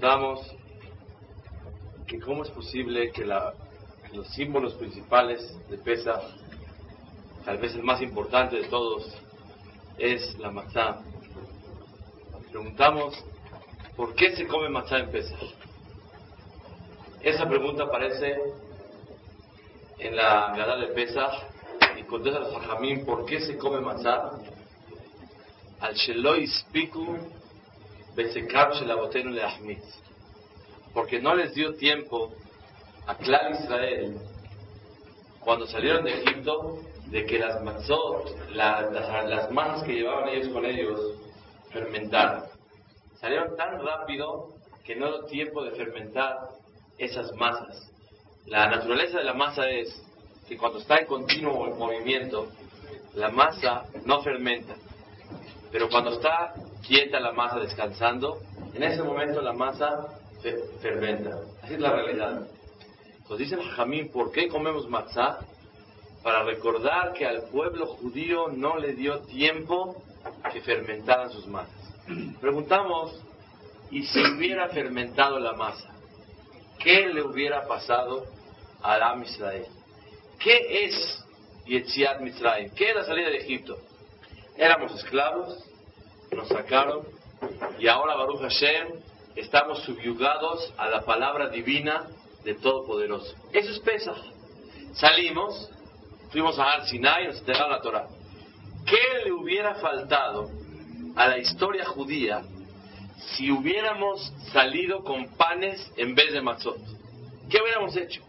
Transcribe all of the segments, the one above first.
Preguntamos que cómo es posible que, la, los símbolos principales de Pesach, tal vez el más importante de todos, es la matzá. Preguntamos ¿por qué se come matzá en Pesach? Esa pregunta aparece en la Gada de Pesach y contesta a Fajamín ¿por qué se come matzá? Al Sheloi Spiku. Porque no les dio tiempo a Clar Israel cuando salieron de Egipto de que las matzot, la- las, las masas que llevaban ellos con ellos, fermentaran. Salieron tan rápido que no dio tiempo de fermentar esas masas. La naturaleza de la masa es que cuando está en continuo movimiento, la masa no fermenta. Pero cuando está quieta la masa descansando, en ese momento la masa fe- fermenta. Así es la realidad. Entonces dice el Jamín, ¿por qué comemos matzá? Para recordar que al pueblo judío no le dio tiempo que fermentaran sus masas. Preguntamos, ¿y si hubiera fermentado la masa? ¿Qué le hubiera pasado a Am Israel? ¿Qué es Yetziat Mitzrayim? ¿Qué es la salida de Egipto? Éramos esclavos, nos sacaron y ahora Baruch Hashem estamos subyugados a la palabra divina de Todopoderoso. Eso es Pesach. Salimos, fuimos a Har Sinai nos entregaron la Torah. ¿Qué le hubiera faltado a la historia judía si hubiéramos salido con panes en vez de matzot? ¿Qué hubiéramos hecho?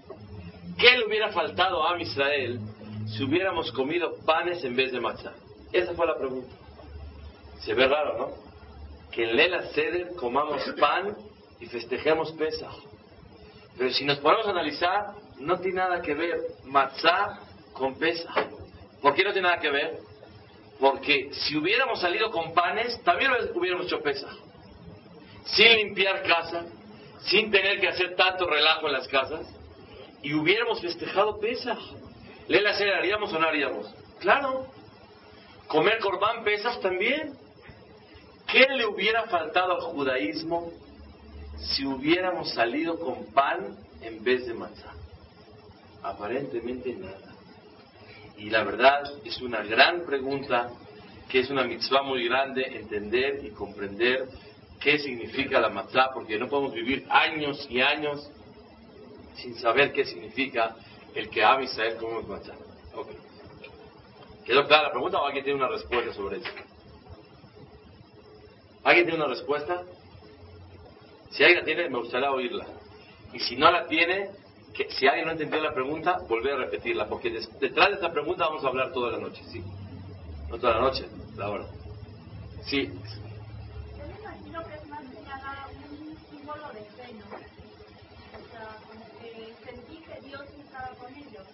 ¿Qué le hubiera faltado a Israel si hubiéramos comido panes en vez de matzah? Esa fue la pregunta. Se ve raro, ¿no? Que en Lela Seder comamos pan y festejemos Pesach. Pero si nos ponemos a analizar, no tiene nada que ver matzah con Pesach. ¿Por qué no tiene nada que ver? Porque si hubiéramos salido con panes, también hubiéramos hecho Pesach. Sin limpiar casa, sin tener que hacer tanto relajo en las casas, y hubiéramos festejado Pesach. ¿Lela Seder haríamos o no haríamos? Claro. Comer corbán Pesach también. ¿Qué le hubiera faltado al judaísmo si hubiéramos salido con pan en vez de matzá? Aparentemente nada. Y la verdad es una gran pregunta, que es una mitzvah muy grande entender y comprender qué significa la matzá, porque no podemos vivir años y años sin saber qué significa el que ama Israel como matzá. Ok. ¿Quedó clara la pregunta o alguien tiene una respuesta sobre eso? ¿Alguien tiene una respuesta? Si alguien la tiene, me gustaría oírla. Y si no la tiene, que si alguien no entendió la pregunta, volver a repetirla, porque detrás de esta pregunta vamos a hablar toda la noche, ¿sí? No toda la noche, la hora. Sí, Yo me imagino que es más que nada un símbolo de fe, ¿no? O sea, como que sentí que Dios estaba con ellos.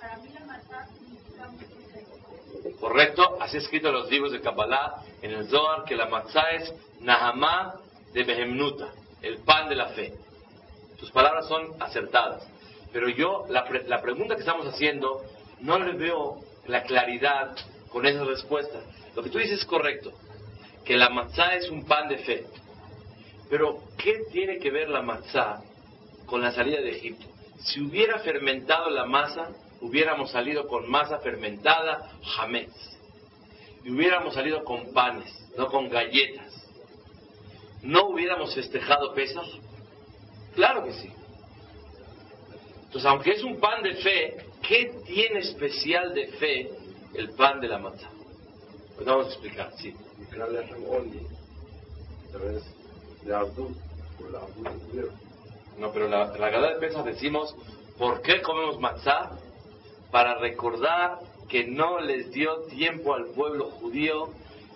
Para mí la matzá significa mucho fe. Correcto. Así escrito en los libros de Kabbalah, en el Zohar, que la matzá es Nahamá de Behemnuta, el pan de la fe. Tus palabras son acertadas. Pero yo, la, la pregunta que estamos haciendo, no le veo la claridad con esa respuesta. Lo que tú dices es correcto, que la matzá es un pan de fe. Pero, ¿qué tiene que ver la matzá con la salida de Egipto? Si hubiera fermentado la masa, hubiéramos salido con masa fermentada, jamés. Y hubiéramos salido con panes, no con galletas. ¿No hubiéramos festejado pesas? Claro que sí. Entonces, aunque es un pan de fe, ¿qué tiene especial de fe el pan de la mata? Pues vamos a explicar, sí. No, pero la, la gala de pesas decimos, ¿por qué comemos matzá? Para recordar que no les dio tiempo al pueblo judío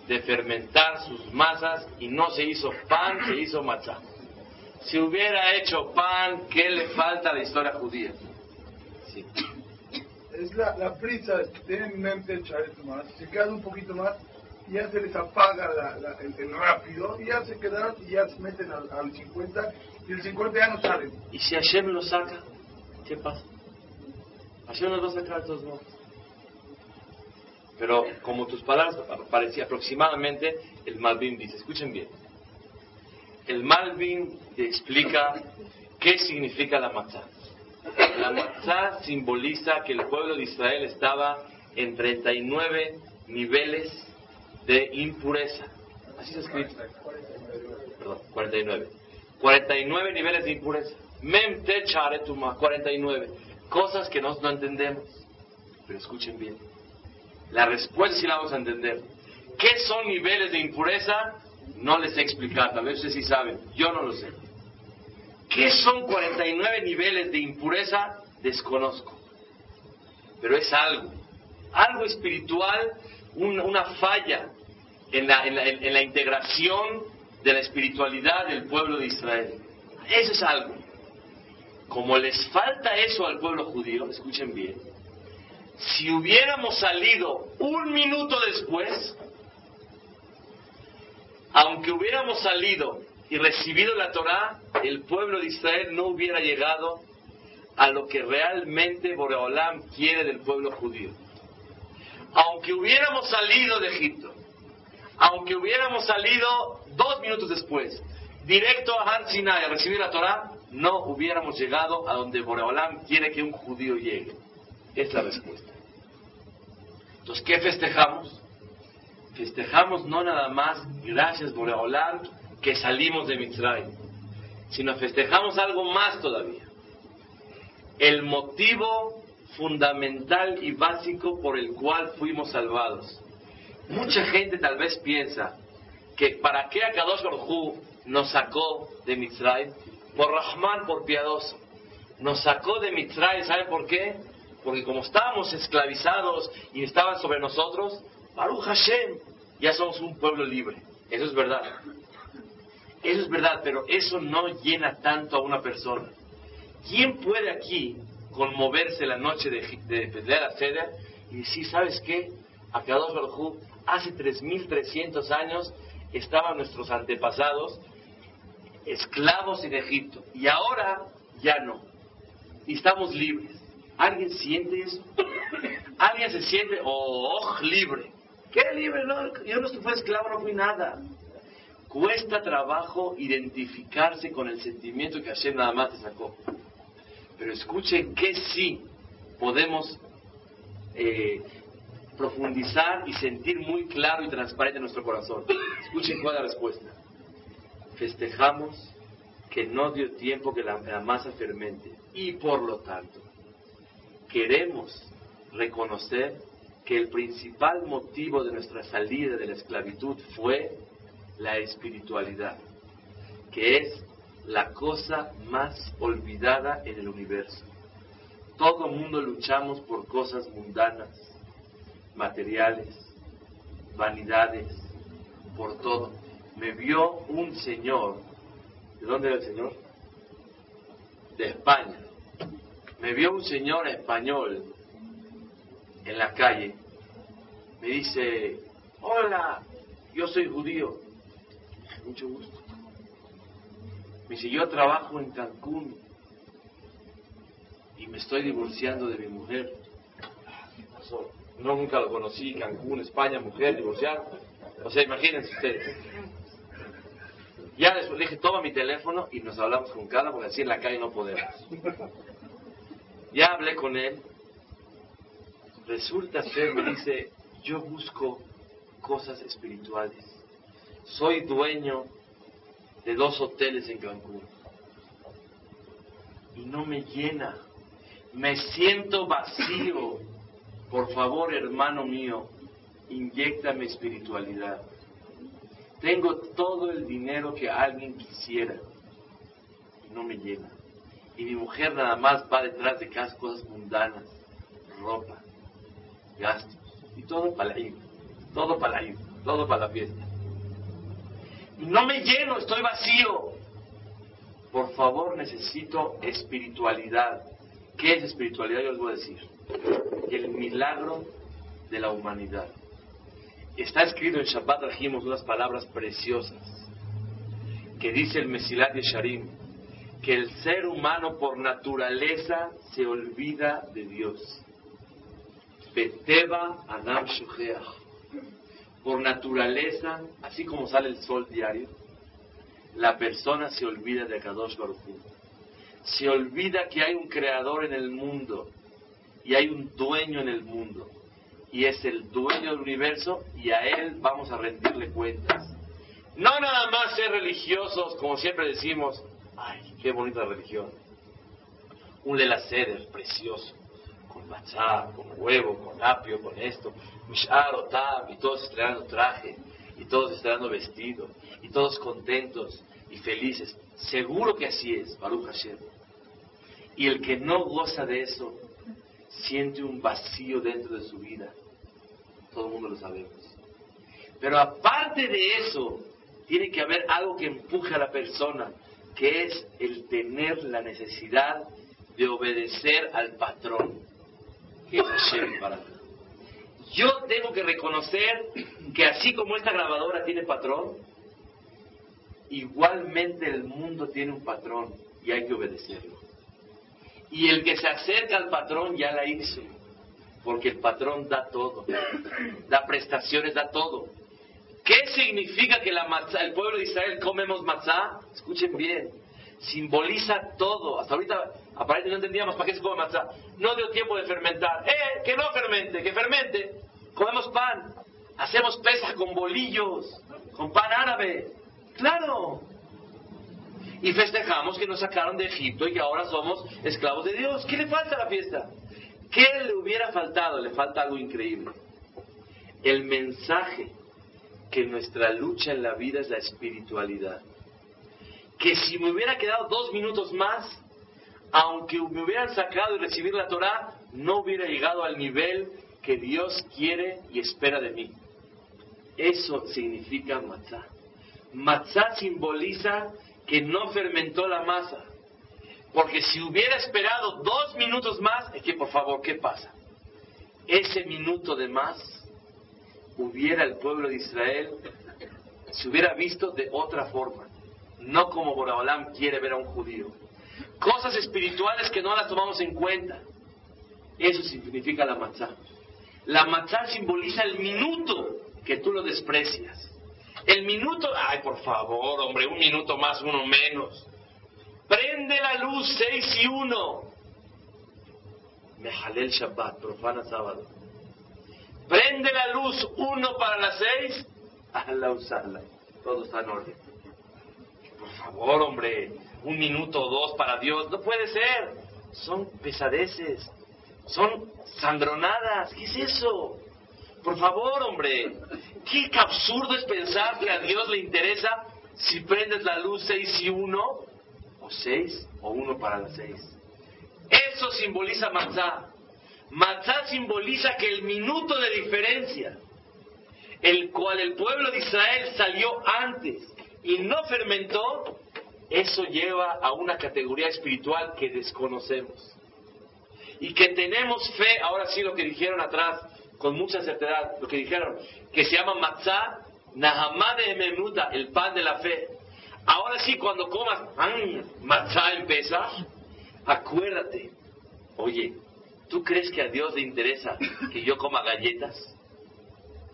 de fermentar sus masas y no se hizo pan, se hizo matzá. Si hubiera hecho pan, ¿qué le falta a la historia judía? Sí. Es la, la prisa tienen en mente echar esto más. Si quedan un poquito más, ya se les apaga la, la- el, el rápido y ya se quedaron y ya se meten al, al 50 y el 50 ya no salen. Y si Hashem lo saca, ¿qué pasa? Hashem nos va a. Pero como tus palabras parecía aproximadamente, el Malvin dice, escuchen bien, el Malvin te explica qué significa la matzá. La matzá simboliza que el pueblo de Israel estaba en 39 niveles de impureza. Así se escrito. Perdón, 49. 49 niveles de impureza. Mem te charetuma, 49. Cosas que nosotros no entendemos. Pero escuchen bien. La respuesta sí la vamos a entender. ¿Qué son niveles de impureza? No les sé explicar, tal vez ustedes sí saben. Yo no lo sé. ¿Qué son 49 niveles de impureza? Desconozco. Pero es algo. Algo espiritual, un- una falla en la, en la- en la integración de la espiritualidad del pueblo de Israel. Eso es algo. Como les falta eso al pueblo judío, escuchen bien, si hubiéramos salido un minuto después, aunque hubiéramos salido y recibido la Torá, el pueblo de Israel no hubiera llegado a lo que realmente Boreolam quiere del pueblo judío. Aunque hubiéramos salido de Egipto, aunque hubiéramos salido dos minutos después, directo a Har Sinai a recibir la Torá, no hubiéramos llegado a donde Boreolam quiere que un judío llegue. Es la respuesta. Entonces, ¿qué festejamos? Festejamos no nada más, gracias Boreolam, que salimos de Mitzrayim, sino festejamos algo más todavía. El motivo fundamental y básico por el cual fuimos salvados. Mucha gente tal vez piensa que para qué Akadosh nos sacó de Mitzrayim, por Rahman, por piadoso. Nos sacó de Mitzrayim, ¿saben por qué? Porque como estábamos esclavizados y estaban sobre nosotros, Baruch Hashem, ya somos un pueblo libre. Eso es verdad. Eso es verdad, pero eso no llena tanto a una persona. ¿Quién puede aquí conmoverse la noche de, de Pedler a Seder y decir, ¿sabes qué? Akadosh Baruj Hu, hace 3.300 años estaban nuestros antepasados esclavos en Egipto y ahora ya no. Y estamos libres. ¿Alguien siente eso? ¿Alguien se siente, oh, libre? ¿Qué libre? No, yo no fui esclavo, no fui nada. Cuesta trabajo identificarse con el sentimiento que Hashem nada más te sacó. Pero escuchen que sí podemos eh, profundizar y sentir muy claro y transparente en nuestro corazón. Escuchen cuál es la respuesta. Festejamos que no dio tiempo que la, masa fermente y por lo tanto queremos reconocer que el principal motivo de nuestra salida de la esclavitud fue la espiritualidad, que es la cosa más olvidada en el universo. Todo mundo luchamos por cosas mundanas, materiales, vanidades, por todo. Me vio un señor, ¿de dónde era el señor? De España. Me vio un señor español en la calle. Me dice, hola, yo soy judío. Mucho gusto. Me dice, yo trabajo en Cancún y me estoy divorciando de mi mujer. ¿Qué pasó? No, nunca lo conocí, Cancún, España, mujer, divorciada. O sea, imagínense ustedes. Ya después le dije, toma mi teléfono y nos hablamos con calma porque así en la calle no podemos. Ya hablé con él. Resulta ser, me dice, yo busco cosas espirituales. Soy dueño de dos hoteles en Cancún. Y no me llena. Me siento vacío. Por favor, hermano mío, inyectame espiritualidad. Tengo todo el dinero que alguien quisiera. Y no me llena. Y mi mujer nada más va detrás de cada cosas mundanas. Ropa, gastos. Y todo para ir. Todo para ir. todo para la fiesta. Y no me lleno, estoy vacío. Por favor, necesito espiritualidad. ¿Qué es espiritualidad? Yo les voy a decir. El milagro de la humanidad. Está escrito en Shabbat Rajimos unas palabras preciosas que dice el Mesilat Yesharim que el ser humano por naturaleza se olvida de Dios. Beteba Adam. Por naturaleza, así como sale el sol diario, la persona se olvida de Kadosh Baruch. Se olvida que hay un creador en el mundo y hay un dueño en el mundo. Y es el dueño del universo y a él vamos a rendirle cuentas. No nada más ser religiosos, como siempre decimos, ay, qué bonita religión. Un Lelaceder precioso, con matzá, con huevo, con apio, con esto, mishar, otam, y todos estrenando traje, y todos estrenando vestido, y todos contentos y felices. Seguro que así es, Baruch Hashem. Y el que no goza de eso, siente un vacío dentro de su vida. Todo el mundo lo sabemos. Pero aparte de eso, tiene que haber algo que empuje a la persona, que es el tener la necesidad de obedecer al patrón, que es Yo tengo que reconocer que así como esta grabadora tiene patrón, igualmente el mundo tiene un patrón y hay que obedecerlo. Y el que se acerca al patrón ya la hizo, porque el patrón da todo, da prestaciones, da todo. ¿Qué significa que la matzá, el pueblo de Israel comemos matzá? Escuchen bien, simboliza todo. Hasta ahorita aparentemente no entendíamos para qué se come matzá. No dio tiempo de fermentar. ¡Eh! Que no fermente, que fermente. Comemos pan. Hacemos pesas con bolillos, con pan árabe. Claro. Y festejamos que nos sacaron de Egipto y que ahora somos esclavos de Dios. ¿Qué le falta a la fiesta? ¿Qué le hubiera faltado? Le falta algo increíble. El mensaje que nuestra lucha en la vida es la espiritualidad. Que si me hubiera quedado dos minutos más, aunque me hubieran sacado y recibir la Torah, no hubiera llegado al nivel que Dios quiere y espera de mí. Eso significa matzah. Matzah simboliza que no fermentó la masa. Porque si hubiera esperado dos minutos más, es que por favor, ¿qué pasa? Ese minuto de más hubiera el pueblo de Israel, se hubiera visto de otra forma, no como Boraholam quiere ver a un judío. Cosas espirituales que no las tomamos en cuenta. Eso significa la matzá. La matzá simboliza el minuto que tú lo desprecias. El minuto, ay, por favor, hombre, un minuto más, uno menos. Prende la luz, seis y uno. Mejalel Shabbat, profana sábado. Prende la luz uno para las seis, a la usarla. Todo está en orden. Por favor, hombre, un minuto o dos para Dios. No puede ser. Son pesadeces. Son sandronadas. ¿Qué es eso? Por favor, hombre. Qué absurdo es pensar que a Dios le interesa si prendes la luz seis y uno, o seis, o uno para las seis. Eso simboliza matzah. Matzah simboliza que el minuto de diferencia, el cual el pueblo de Israel salió antes y no fermentó, eso lleva a una categoría espiritual que desconocemos. Y que tenemos fe, ahora sí lo que dijeron atrás, con mucha certeza, lo que dijeron, que se llama matzah, nahamá de el pan de la fe. Ahora sí, cuando comas mm, matzah en acuérdate, oye, ¿Tú crees que a Dios le interesa que yo coma galletas?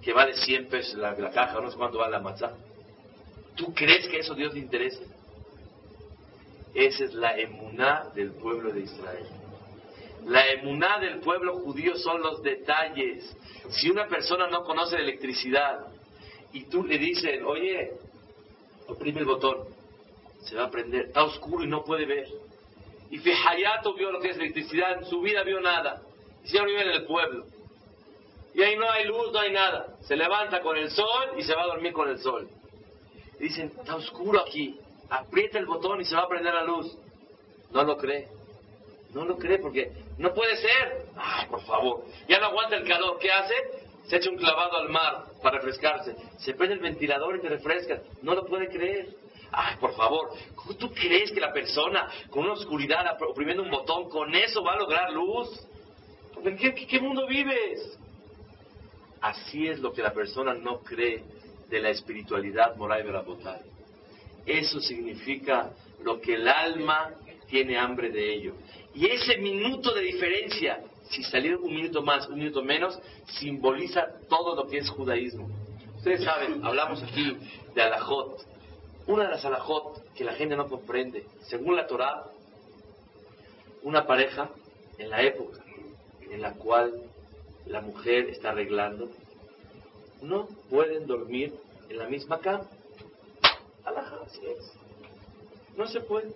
Que vale 100 pesos la, caja, no sé cuánto vale la matzá. ¿Tú crees que eso a Dios le interesa? Esa es la emuná del pueblo de Israel. La emuná del pueblo judío son los detalles. Si una persona no conoce de electricidad y tú le dices, oye, oprime el botón, se va a prender, está oscuro y no puede ver. Y Fihayato vio lo que es electricidad, en su vida vio nada. Y siempre vive en el pueblo. Y ahí no hay luz, no hay nada. Se levanta con el sol y se va a dormir con el sol. Dicen, está oscuro aquí. Aprieta el botón y se va a prender la luz. No lo cree. No lo cree porque no puede ser. Ay, por favor. Ya no aguanta el calor. ¿Qué hace? Se echa un clavado al mar para refrescarse, se prende el ventilador y te refresca. No lo puede creer. Ay, por favor, ¿cómo tú crees que la persona con una oscuridad oprimiendo un botón, con eso va a lograr luz? ¿En qué, qué mundo vives? Así es lo que la persona no cree de la espiritualidad moral de la botán. Eso significa lo que el alma tiene hambre de ello. Y ese minuto de diferencia, si saliera un minuto más, un minuto menos, simboliza todo lo que es judaísmo. Ustedes saben, hablamos aquí de alajot. Una de las alajot que la gente no comprende, según la Torah, una pareja en la época en la cual la mujer está arreglando, no pueden dormir en la misma cama. Alajá, así es. No se puede.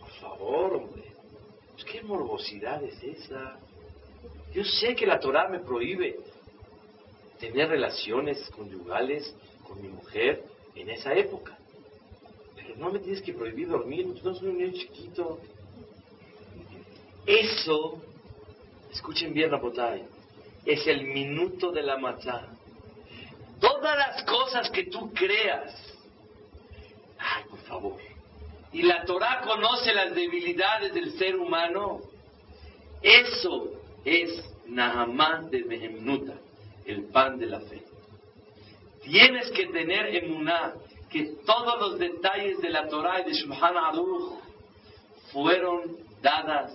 Por favor, hombre. Pues, ¿Qué morbosidad es esa? Yo sé que la Torah me prohíbe tener relaciones conyugales con mi mujer en esa época. Pero no me tienes que prohibir dormir, no soy un niño chiquito. Eso, escuchen bien, Rapotay, es el minuto de la matzah. Todas las cosas que tú creas, ay, por favor, y la Torah conoce las debilidades del ser humano, eso es Nahamán de Mehemnuta, el pan de la fe. Tienes que tener emuná que todos los detalles de la Torah y de Shulchan Aruch fueron dadas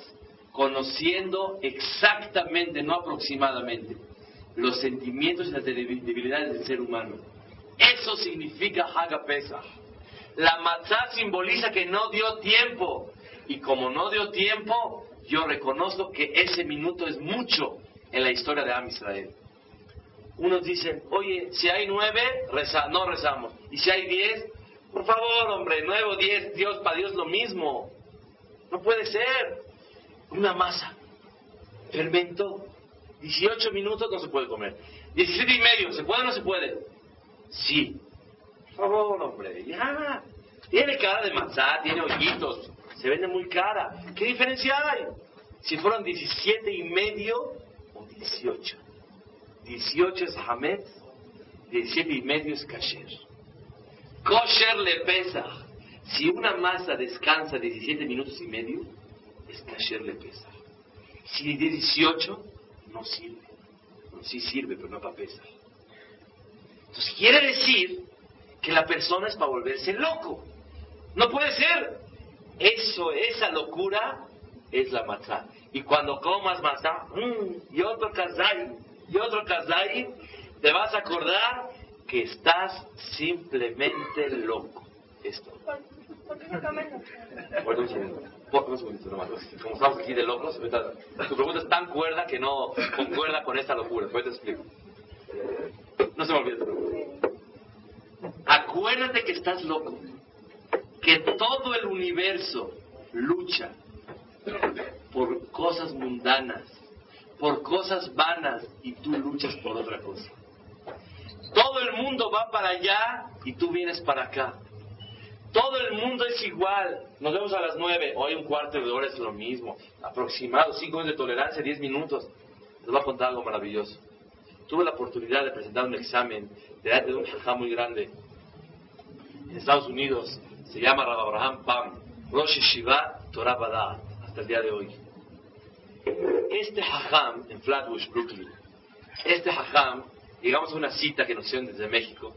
conociendo exactamente, no aproximadamente, los sentimientos y las debilidades del ser humano. Eso significa Haga Pesach. La matzah simboliza que no dio tiempo. Y como no dio tiempo, yo reconozco que ese minuto es mucho en la historia de Am Israel. Unos dicen, oye, si hay nueve, reza, no rezamos. Y si hay diez, por favor, hombre, nueve o diez, Dios, para Dios lo mismo. No puede ser. Una masa. Fermento. 18 minutos no se puede comer. 17 y medio, ¿se puede o no se puede? Sí. Por favor, hombre, ya. Tiene cara de matzá, tiene hoyitos, se vende muy cara. ¿Qué diferencia hay? Si fueron 17 y medio o 18. 18 es Hamed, 17 y medio es Kasher. Kosher le pesa. Si una masa descansa 17 minutos y medio, es Kasher le pesa. Si 18, no sirve. Sí sirve, pero no para pesar. Entonces quiere decir que la persona es para volverse loco. No puede ser. Eso, esa locura es la matzá. Y cuando comas matzá, mm, y otro kazai, y otro kazai, te vas a acordar que estás simplemente loco. Esto. ¿Por qué comen? Bueno, un segundo. Un segundito nomás. Como estamos aquí de locos, tu pregunta es tan cuerda que no concuerda con esta locura. Después te explico. No se me olvide tu pregunta. Acuérdate que estás loco. Que todo el universo lucha por cosas mundanas, por cosas vanas, y tú luchas por otra cosa. Todo el mundo va para allá y tú vienes para acá. Todo el mundo es igual. Nos vemos a las nueve. Hoy un cuarto de hora es lo mismo. Aproximado, cinco minutos de tolerancia, diez minutos. Les voy a contar algo maravilloso. Tuve la oportunidad de presentar un examen delante de un jajá muy grande en Estados Unidos. Se llama Rabbi Abraham Pam. Rosh Shiva Torah Badat. Hasta el día de hoy. Este jajam en Flatbush, Brooklyn. Este jajam, llegamos a una cita que nos hicieron desde México.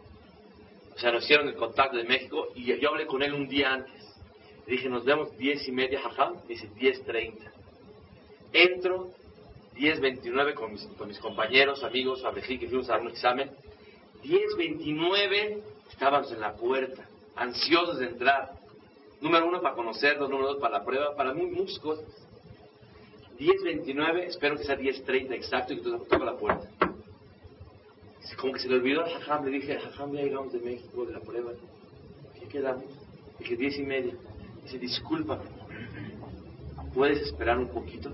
O sea, nos hicieron el contacto de México y yo hablé con él un día antes. Le dije, nos vemos diez y media, jajam. Me dice, diez treinta. Entro, diez veintinueve con mis, con mis compañeros, amigos, abejí, que fuimos a dar un examen. Diez veintinueve, estábamos en la puerta, ansiosos de entrar. Número uno, para conocerlos, número dos, para la prueba, para mí, muchas cosas. Diez veintinueve, espero que sea diez treinta exacto y que toca la puerta. Como que se le olvidó al Jajam, le dije, Jajam, ya llegamos de México, de la prueba. ¿Qué quedamos? Dije, diez y media. Dice, disculpa, ¿puedes esperar un poquito?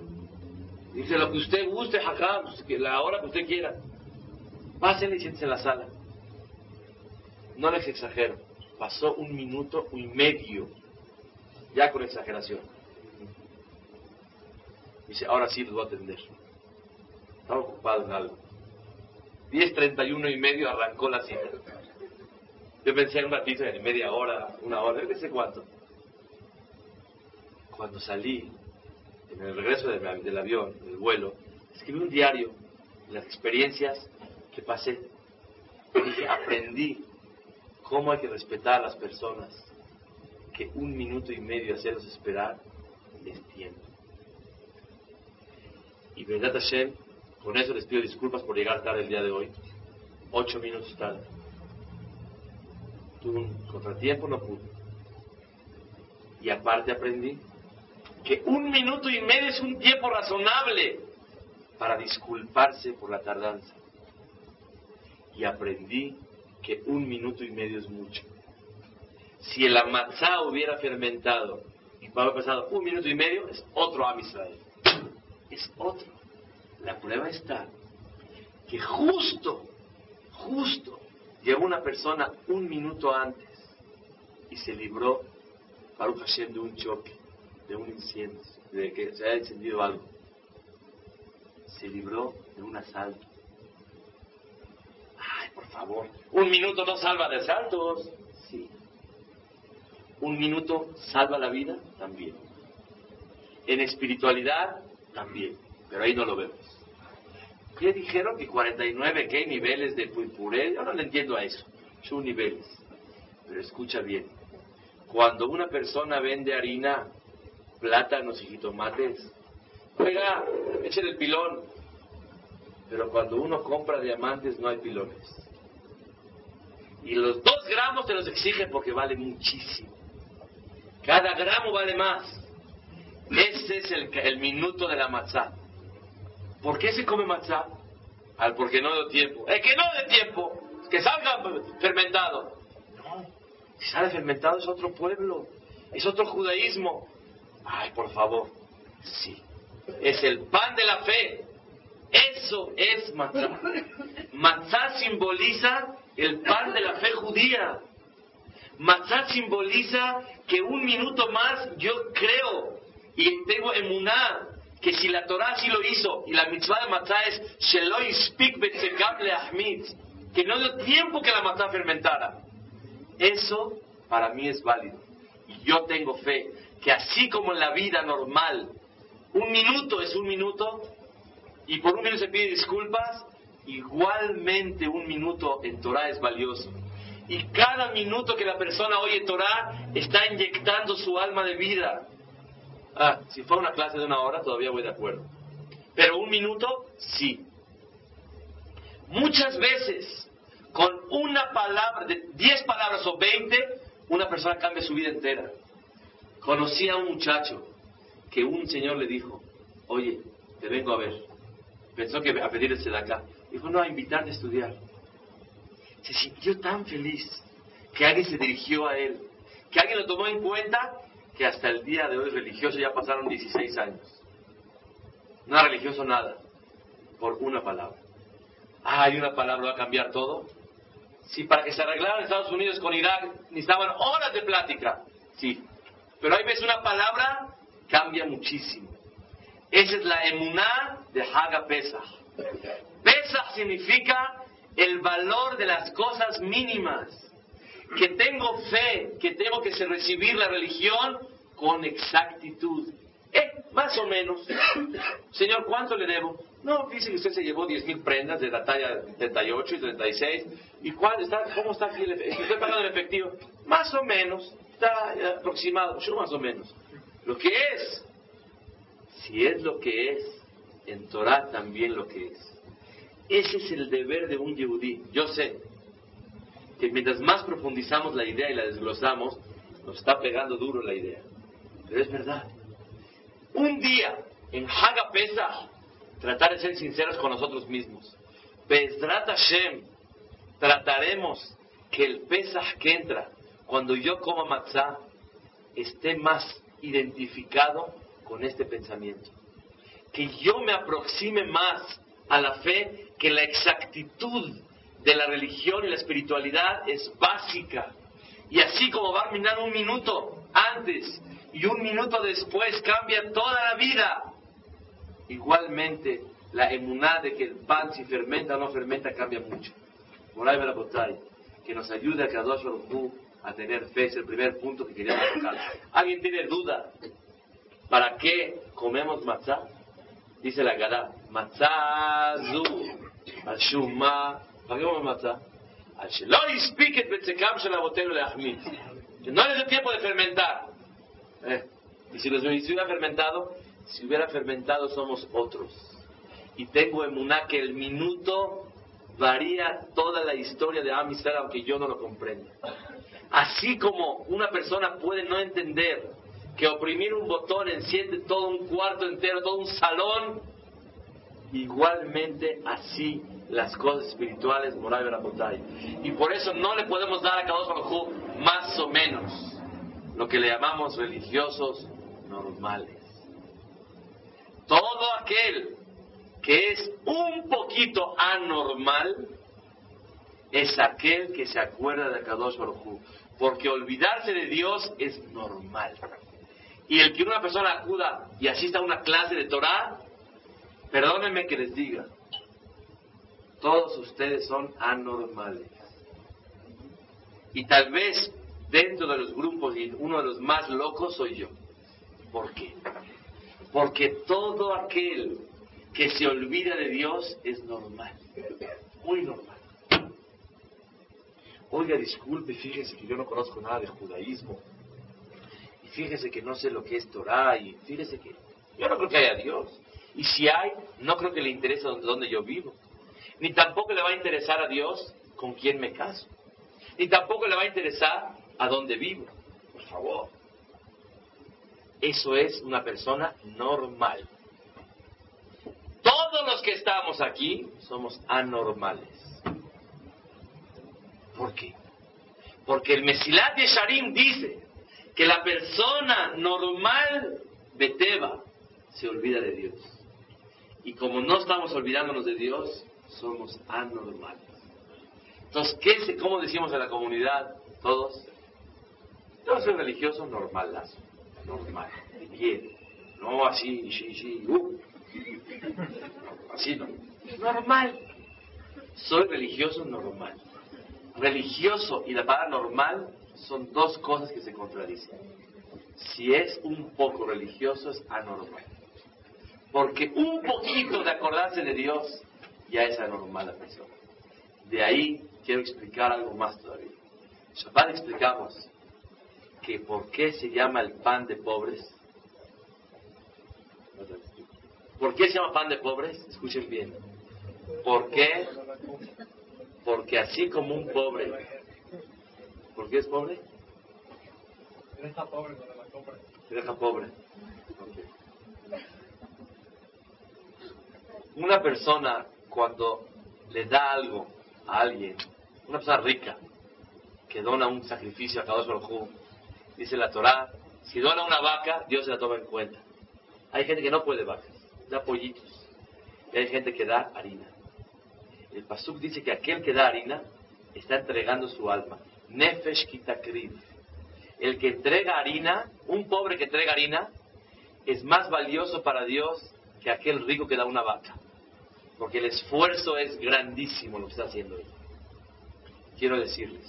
Dice, lo que usted guste, Jajam, que la hora que usted quiera. Pásenle y siéntese en la sala. No les exagero, pasó un minuto y medio, ya con exageración. Dice, ahora sí los voy a atender. Estaba ocupado en algo. 10.31 y medio arrancó la cita. Yo pensé en un ratito, en media hora, una hora, no sé cuánto. Cuando salí, en el regreso del avión, del vuelo, escribí un diario de las experiencias que pasé. Dije, aprendí cómo hay que respetar a las personas, que un minuto y medio hacerlos esperar es tiempo. Y verdad Hashem, con eso les pido disculpas por llegar tarde el día de hoy, ocho minutos tarde. Tuve un contratiempo, no pude. Y aparte aprendí que un minuto y medio es un tiempo razonable para disculparse por la tardanza. Y aprendí que un minuto y medio es mucho. Si el amatzá hubiera fermentado y hubiera pasado un minuto y medio, es otro Am Israel. Es otro. La prueba está que justo, justo, llegó una persona un minuto antes y se libró, Baruch Hashem, de un choque, de un incendio, de que se haya encendido algo. Se libró de un asalto. Favor, un minuto no salva de asaltos. Sí. Un minuto salva la vida también. En espiritualidad también, pero ahí no lo vemos. ¿Qué dijeron? Que 49, ¿qué niveles de purpuré? Yo no le entiendo a eso. Son niveles. Pero escucha bien. Cuando una persona vende harina, plátanos y jitomates, oiga, echen el pilón. Pero cuando uno compra diamantes no hay pilones. Y los dos gramos te los exigen porque vale muchísimo. Cada gramo vale más. Ese es el, el minuto de la matzá. ¿Por qué se come matzá? Al porque no dio tiempo. El que no dé tiempo, que salga fermentado. No, si sale fermentado es otro pueblo, es otro judaísmo. Ay, por favor, sí. Es el pan de la fe. Eso es matzá. Matzá simboliza el pan de la fe judía. Matzá simboliza que un minuto más yo creo y tengo emuná que si la Torah sí lo hizo y la mitzvah de matzá es Sheloi speak leahmit, que no dio tiempo que la matzá fermentara. Eso para mí es válido. Y yo tengo fe que así como en la vida normal, un minuto es un minuto y por un minuto se pide disculpas, igualmente un minuto en Torah es valioso. Y cada minuto que la persona oye Torah está inyectando su alma de vida. Ah, si fuera una clase de una hora todavía voy de acuerdo. Pero un minuto, sí. Muchas veces, con una palabra, de 10 palabras o 20, una persona cambia su vida entera. Conocí a un muchacho que un señor le dijo, oye, te vengo a ver. Pensó que a pedirse de acá. Dijo, no, a invitarte a estudiar. Se sintió tan feliz que alguien se dirigió a él, que alguien lo tomó en cuenta que hasta el día de hoy religioso ya pasaron 16 años. No es religioso nada, por una palabra. Ah, ¿y una palabra va a cambiar todo? Si para que se arreglaran Estados Unidos con Irak necesitaban horas de plática, sí. Pero hay veces una palabra cambia muchísimo. Esa es la emuná de Haga Pesach. Pesach significa el valor de las cosas mínimas que tengo fe, que tengo que recibir la religión con exactitud. Eh, más o menos. Señor, ¿cuánto le debo? No, dice que usted se llevó 10 mil prendas de la talla 38 y 36. ¿Y cuál está, cómo está aquí? el efe- ¿Estoy pagando en efectivo? Más o menos. Está aproximado. Yo más o menos. Lo que es. Si es lo que es, en Torah también lo que es. Ese es el deber de un yehudí. Yo sé, que mientras más profundizamos la idea y la desglosamos, nos está pegando duro la idea. Pero es verdad. Un día, en Haga Pesach, tratar de ser sinceros con nosotros mismos. Bezrat Hashem, trataremos que el Pesach que entra, cuando yo coma matzah, esté más identificado con este pensamiento. Que yo me aproxime más a la fe, que la exactitud de la religión y la espiritualidad es básica. Y así como va a terminar un minuto antes y un minuto después cambia toda la vida, igualmente la emuná de que el pan si fermenta o no fermenta cambia mucho. Moray Barabotay, que nos ayude a Kadosh Baruj a tener fe, es el primer punto que queríamos tocar. ¿Alguien tiene duda? ¿Para qué comemos matzah? Dice la Gadá, zu, al shumma, ¿para qué comemos matzah? Al shelo ispiket betzekam shel avotenu leachmit. Que no les dio tiempo de fermentar. Eh, Y si los si hubiera fermentado, si hubiera fermentado somos otros. Y tengo emuná que el minuto varía toda la historia de Am Israel, aunque yo no lo comprenda. Así como una persona puede no entender que oprimir un botón enciende todo un cuarto entero, todo un salón, igualmente así las cosas espirituales, moral y Y por eso no le podemos dar a Kadosh Baruj más o menos lo que le llamamos religiosos normales. Todo aquel que es un poquito anormal es aquel que se acuerda de Kadosh Baruj. Porque olvidarse de Dios es normal. Y el que una persona acuda y asista a una clase de Torah, perdónenme que les diga, todos ustedes son anormales. Y tal vez dentro de los grupos y uno de los más locos soy yo. ¿Por qué? Porque todo aquel que se olvida de Dios es normal, muy normal. Oiga, disculpe, fíjese que yo no conozco nada de judaísmo. Y fíjese que no sé lo que es Torah. Y fíjese que yo no creo que haya Dios. Y si hay, no creo que le interese donde yo vivo. Ni tampoco le va a interesar a Dios con quién me caso. Ni tampoco le va a interesar a dónde vivo. Por favor. Eso es una persona normal. Todos los que estamos aquí somos anormales. ¿Por qué? Porque el Mesilat de Sharim dice que la persona normal, Beteba, se olvida de Dios. Y como no estamos olvidándonos de Dios, somos anormales. Entonces, ¿qué se, ¿cómo decimos en la comunidad? Todos. Yo soy religioso normalazo. Normal. Bien. No así, sí, sí, uh. Así no. Normal. Soy religioso normal. Religioso y la palabra normal son dos cosas que se contradicen. Si es un poco religioso es anormal. Porque un poquito de acordarse de Dios ya es anormal la persona. De ahí quiero explicar algo más todavía. Shabbat explicamos que por qué se llama el pan de pobres. ¿Por qué se llama pan de pobres? Escuchen bien. ¿Por qué? Porque así como un pobre. ¿Por qué es pobre? Deja pobre cuando la compra. Se deja pobre. Una persona cuando le da algo a alguien, una persona rica, que dona un sacrificio a Baruj Hu, dice la Torah, si dona una vaca, Dios se la toma en cuenta. Hay gente que no puede vacas, da pollitos. Y hay gente que da harina. El Pasuk dice que aquel que da harina está entregando su alma. Nefesh kitakriv. El que entrega harina, un pobre que entrega harina, es más valioso para Dios que aquel rico que da una vaca. Porque el esfuerzo es grandísimo lo que está haciendo él. Quiero decirles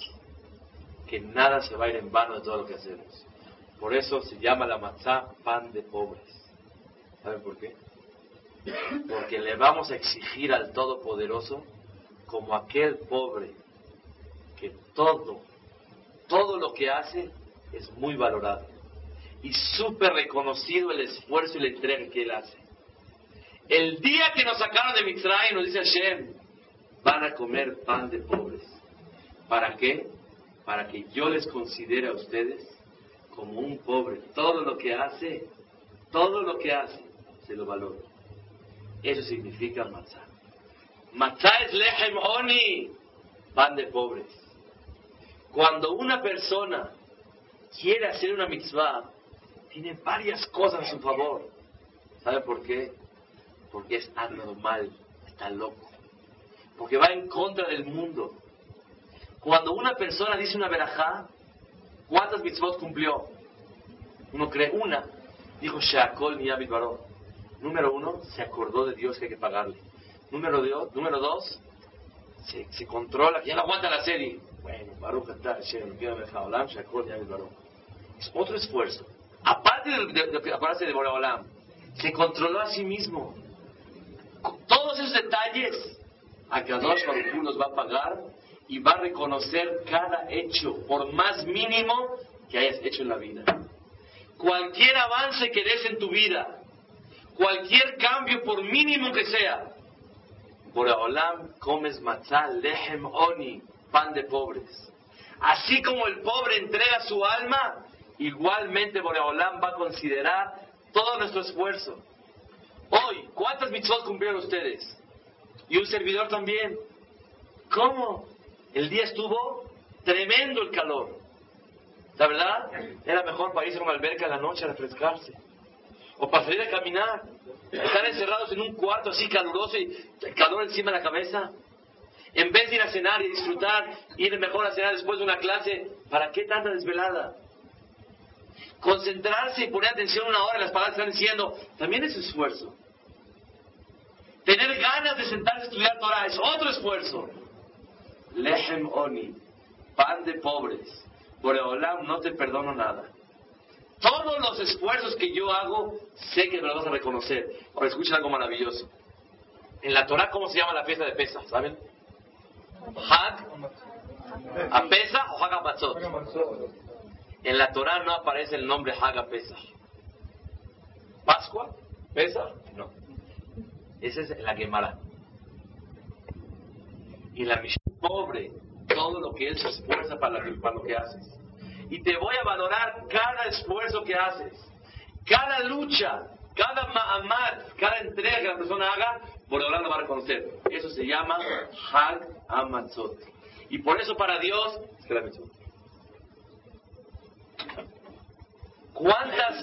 que nada se va a ir en vano de todo lo que hacemos. Por eso se llama la matzá pan de pobres. ¿Saben por qué? Porque le vamos a exigir al Todopoderoso como aquel pobre que todo, todo lo que hace es muy valorado y súper reconocido el esfuerzo y la entrega que él hace. El día que nos sacaron de Mitzrayim, nos dice Hashem, van a comer pan de pobres. ¿Para qué? Para que yo les considere a ustedes como un pobre. Todo lo que hace, todo lo que hace, se lo valora. Eso significa matzah. Matzah es lehem oni, pan de pobres. Cuando una persona quiere hacer una mitzvah, tiene varias cosas a su favor. ¿Sabe por qué? Porque es anormal, está loco. Porque va en contra del mundo. Cuando una persona dice una verajá, ¿cuántas mitzvot cumplió? Uno cree una. Dijo Sheakol mi Número uno, se acordó de Dios que hay que pagarle. Número, dos, número dos, se, se controla, ya no aguanta la serie. Bueno, Baruch Olam, acuerda de Baruch. Es otro esfuerzo. Aparte de, de, de, acordarse de se controló a sí mismo. Todos esos detalles, Akadosh Baruch Hu los va a pagar y va a reconocer cada hecho, por más mínimo que hayas hecho en la vida. Cualquier avance que des en tu vida, cualquier cambio, por mínimo que sea, Boreolam comes matzah, lehem oni, pan de pobres. Así como el pobre entrega su alma, igualmente Boreolam va a considerar todo nuestro esfuerzo. Hoy, ¿cuántas mitzvot cumplieron ustedes? Y un servidor también. ¿Cómo? El día estuvo tremendo el calor. La verdad, era mejor para irse a una alberca en la noche a refrescarse. O para salir a caminar. Estar encerrados en un cuarto así caluroso y calor encima de la cabeza. En vez de ir a cenar y disfrutar, ir mejor a cenar después de una clase, ¿para qué tanta desvelada? Concentrarse y poner atención una hora en las palabras que están diciendo, también es esfuerzo. Tener ganas de sentarse a estudiar Torah es otro esfuerzo. Lehem Oni, pan de pobres. Boreolam, no te perdono nada. Todos los esfuerzos que yo hago, sé que me los vas a reconocer. Ahora escuchen algo maravilloso. En la Torah, ¿cómo se llama la fiesta de Pesa? ¿Saben? Hag, a Pesa o Hag Matzot. En la Torah no aparece el nombre Hag Pesa. ¿Pascua? ¿Pesa? No. Esa es la Gemara. Y la Mishnah, pobre, todo lo que él se esfuerza para, lo que haces. Y te voy a valorar cada esfuerzo que haces, cada lucha, cada ma'amar, cada entrega que la persona haga, por hablar lo va a reconocer. Eso se llama Hag Amatzot. Y por eso para Dios, ¿cuántas,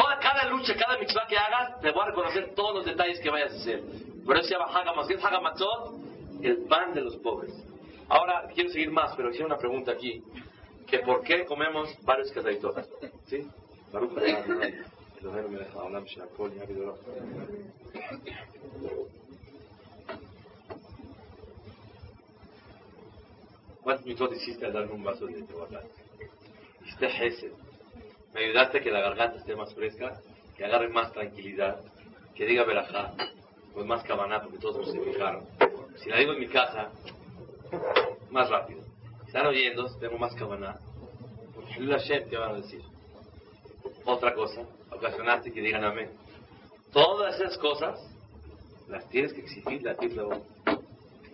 Toda, cada lucha, cada mitzvah que hagas, te voy a reconocer todos los detalles que vayas a hacer. Por eso se llama Hagamatzot, Hagamatzot, el pan de los pobres. Ahora, quiero seguir más, pero hice una pregunta aquí. Que ¿Por qué comemos varios cazaitoras? ¿Sí? ¿Cuántos mitzvot hiciste al darme un vaso de tehuacán? Hiciste Hesed. Me ayudaste a que la garganta esté más fresca, que agarre más tranquilidad, que diga verajá, con más cabaná, porque todos se fijaron. Si la digo en mi casa, más rápido. Están oyendo, tengo más cabaná. Porque la Shem te van a decir. Otra cosa, ocasionaste que digan amén. Todas esas cosas las tienes que exigir la tifla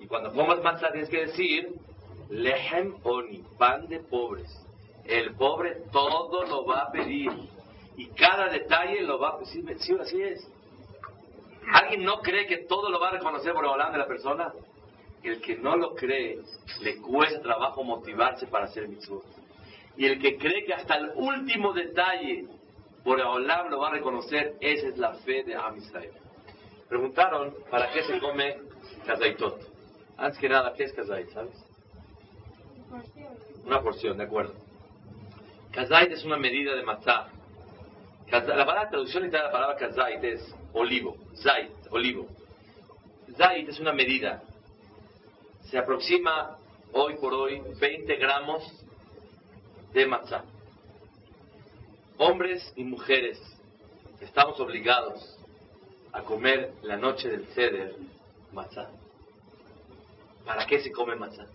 Y cuando comas matzah tienes que decir lehem oni, pan de pobres. El pobre todo lo va a pedir y cada detalle lo va a pedir. Sí, así es. ¿Alguien no cree que todo lo va a reconocer por el de la persona? El que no lo cree, le cuesta trabajo motivarse para hacer mitzvot. Y el que cree que hasta el último detalle por Olam lo va a reconocer, esa es la fe de Am Israel. Preguntaron, ¿para qué se come kazaitot? Antes que nada, ¿qué es kazait, sabes? Una porción, de acuerdo. Kazait es una medida de matzah. La palabra traducción literal de la palabra kazait es olivo, zait, olivo. Zait es una medida. Se aproxima hoy por hoy 20 gramos de matzah. Hombres y mujeres estamos obligados a comer la noche del ceder matzah. ¿Para qué se come matzah?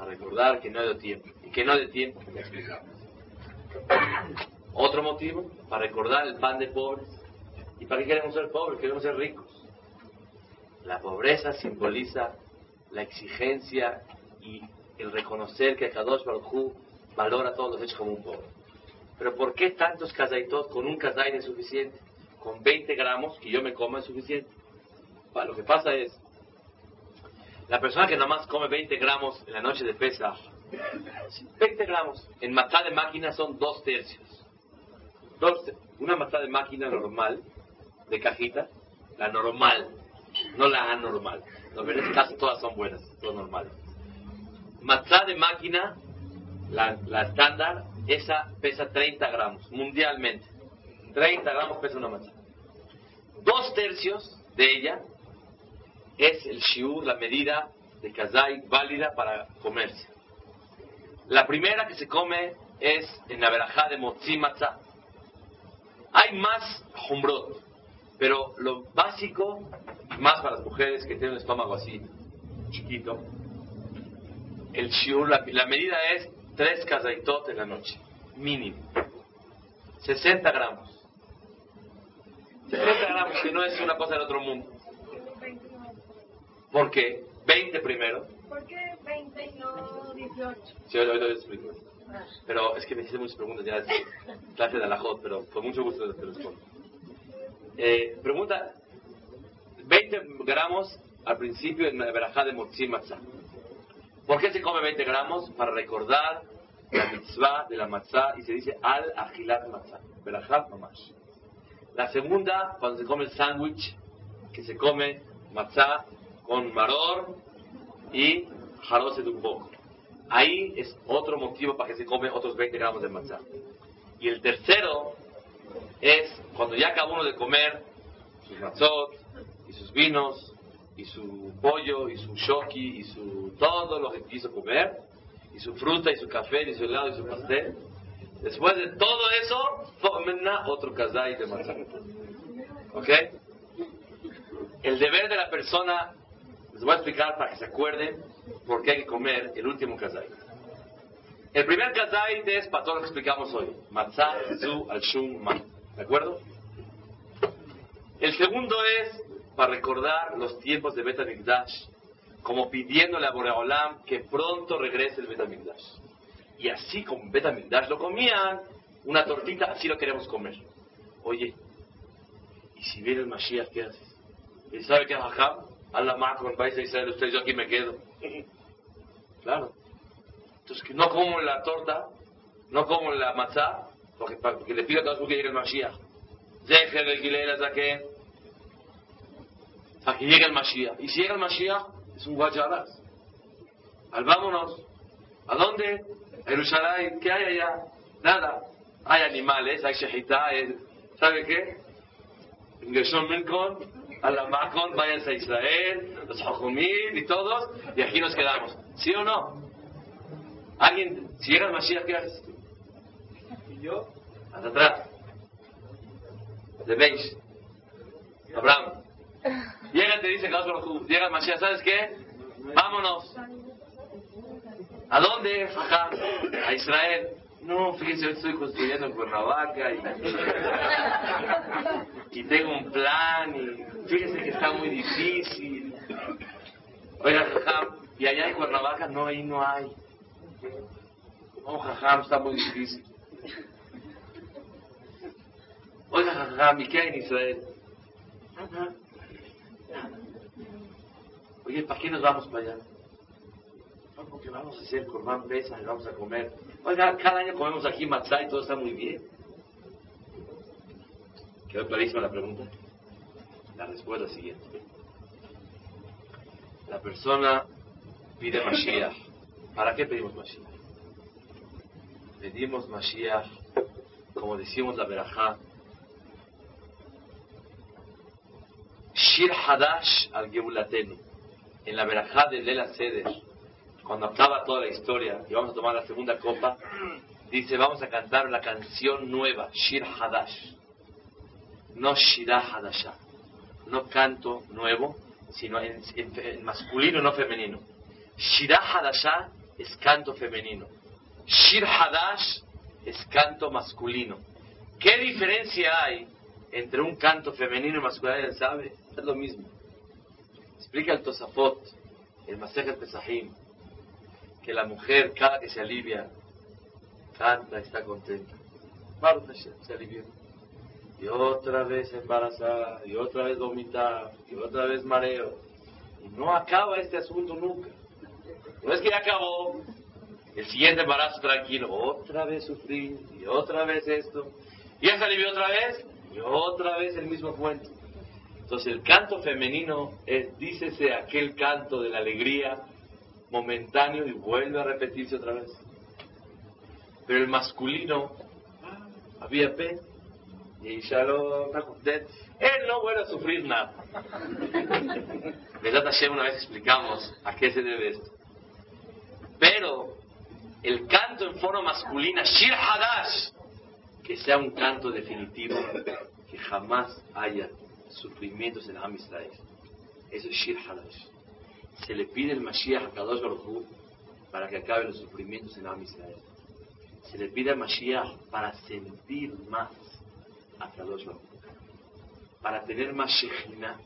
Para recordar que no de tiempo. Y que no de tiempo, me explicamos. Otro motivo, para recordar el pan de pobres. ¿Y para qué queremos ser pobres? Queremos ser ricos. La pobreza simboliza la exigencia y el reconocer que Kadosh Baruj valora todos los hechos como un pobre. Pero ¿por qué tantos kazaitot? Con un kazait es suficiente. Con 20 gramos que yo me como es suficiente. lo que pasa es, la persona que nada más come 20 gramos en la noche de pesa, 20 gramos, en matá de máquina son dos tercios. Dos, una matá de máquina normal, de cajita, la normal, no la anormal. En este caso todas son buenas, todas normales. Matzá de máquina, la, la estándar, esa pesa 30 gramos, mundialmente. 30 gramos pesa una matzá. dos tercios de ella es el shiur, la medida de kazai válida para comerse. La primera que se come es en la verajá de motzi matzah. Hay más humbrot, pero lo básico, más para las mujeres que tienen un estómago así chiquito, el shiur, la, la medida es tres kazaitot en la noche, mínimo. 60 gramos. 60 gramos, que no es una cosa del otro mundo. ¿Por qué? 20 primero. ¿Por qué 20 y no 18? Sí, ahorita les explico. Pero es que me hiciste muchas preguntas, ya es clase de alajot, pero con mucho gusto te respondo. Eh, pregunta, 20 gramos al principio en la verajá de Motzi Matzah. ¿Por qué se come 20 gramos? Para recordar la mitzvah de la matzah y se dice al agilat matzah, verajá mamash. La segunda, cuando se come el sándwich, que se come matzah con maror y un poco. Ahí es otro motivo para que se come otros 20 gramos de matzah. Y el tercero es cuando ya acabó uno de comer sus matzot y sus vinos y su pollo y su shoki y su todo lo que quiso comer y su fruta y su café y su helado y su pastel. Después de todo eso, tomenna otro kazai de matzah. ¿Ok? El deber de la persona, les voy a explicar para que se acuerden por qué hay que comer el último kazai. El primer kazai es para todo lo que explicamos hoy. Matzah, zu, al shum, ma. ¿De acuerdo? El segundo es para recordar los tiempos de Bet HaMikdash, como pidiéndole a Boreolam que pronto regrese el Bet HaMikdash. Y así como Bet HaMikdash lo comían, una tortita, así lo queremos comer. Oye, ¿y si viene el Mashiach, qué haces? ¿Y sabe qué, Jajam? Allah Macron, vais a Israel, usted, yo aquí me quedo. Claro. Entonces, que no como la torta, no como la matzá, porque, porque le pido a todos que llegue el Mashiach. Deje el Gilel Azaken, a que llegue el Mashiach. Y si llega el Mashiach, es un guacharaz. Al vámonos. ¿A dónde? A Jerusalén. ¿Qué hay allá? Nada. Hay animales, hay shejitá, hay- ¿sabe qué? Gershon Milcon, Alamacon, váyanse a Israel, los Jajumim y todos, y aquí nos quedamos. ¿Sí o no? Alguien, si llega el Mashiach, ¿qué haces? Y yo, Hasta atrás. De Beis. Abraham. Llega y te dice, llega Mashiach, ¿sabes qué? Vámonos. ¿A dónde, Jajam? A Israel. No, fíjense, yo estoy construyendo en Cuernavaca y, tengo un plan y fíjense que está muy difícil. Oiga, Jajam, y allá en Cuernavaca no, ahí no hay. No, Jajam, está muy difícil. Oiga, Jajam, ¿y qué hay en Israel? Oye, ¿para qué nos vamos para allá? No, porque vamos a hacer Corban Pesa y vamos a comer. Oiga, cada año comemos aquí matzá y todo está muy bien. ¿Quedó clarísima la pregunta? La respuesta es la siguiente. La persona pide Mashiach. ¿Para qué pedimos Mashiach? Pedimos Mashiach, como decimos la verajá, Shir Hadash al Gebulatenu, en la verajá de Lela Seder, cuando acaba toda la historia y vamos a tomar la segunda copa, dice, vamos a cantar la canción nueva, Shir Hadash, no Shirah Hadashah, no canto nuevo, sino en, masculino, no femenino. Shirah Hadashah es canto femenino. Shir Hadash es canto masculino. ¿Qué diferencia hay entre un canto femenino y masculino? ¿Alguien sabe? Es lo mismo. Explica el Tosafot, el Masejet Pesahim, que la mujer cada que se alivia, canta, está contenta. Hashem, se alivió. Y otra vez embarazada, y otra vez vomitar, y otra vez mareo. Y no acaba este asunto nunca. No es que ya acabó, el siguiente embarazo tranquilo, otra vez sufrir, y otra vez esto, y ya se alivió otra vez, y otra vez el mismo cuento. Entonces el canto femenino es, dícese, aquel canto de la alegría momentáneo y vuelve a repetirse otra vez. Pero el masculino, ah, había pena, Y Shalom está contento. Él no vuelve a sufrir nada. Verdad Hashem una vez explicamos a qué se debe esto. Pero el canto en forma masculina, Shir Hadash, que sea un canto definitivo, que jamás haya sufrimientos en Am Israel. Eso es Shir Hadash. Se le pide el Mashiach a Kadosh Baruj para que acabe los sufrimientos en Am Israel. Se le pide al Mashiach para sentir más a Kadosh Baruj. Para tener más Shekhinah.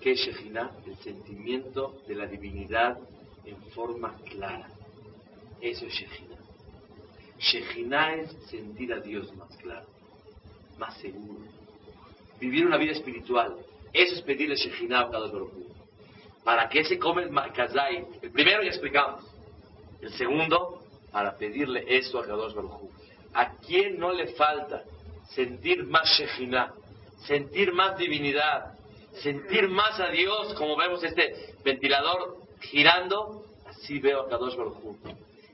¿Qué es Shekhinah? El sentimiento de la divinidad en forma clara. Eso es Shekhinah. Shekhinah es sentir a Dios más claro, más seguro. Vivir una vida espiritual. Eso es pedirle Shekhinah a Baruj Hu. ¿Para qué se come el Kazai? El primero ya explicamos. El segundo, para pedirle eso a Kadosh Baruj. ¿A quién no le falta sentir más Shekhinah? Sentir más divinidad. Sentir más a Dios, como vemos este ventilador girando. Así veo a Kadosh Baruj.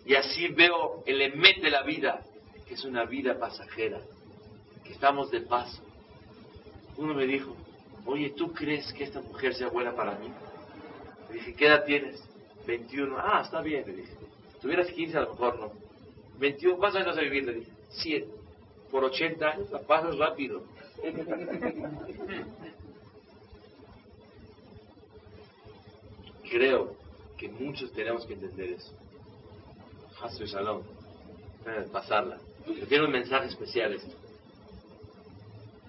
Y así veo el emet de la vida, que es una vida pasajera, que estamos de paso. Uno me dijo, oye, ¿tú crees que esta mujer sea buena para mí? Dije, ¿qué edad tienes? 21. Ah, está bien, le dije. Tuvieras 15, a lo mejor no. 21, ¿cuántos años vas a vivir? Le dije, 100. Por 80 años la pasas rápido. Creo que muchos tenemos que entender eso. Hasu Shalom. Eh, pasarla. Tiene un mensaje especial esto.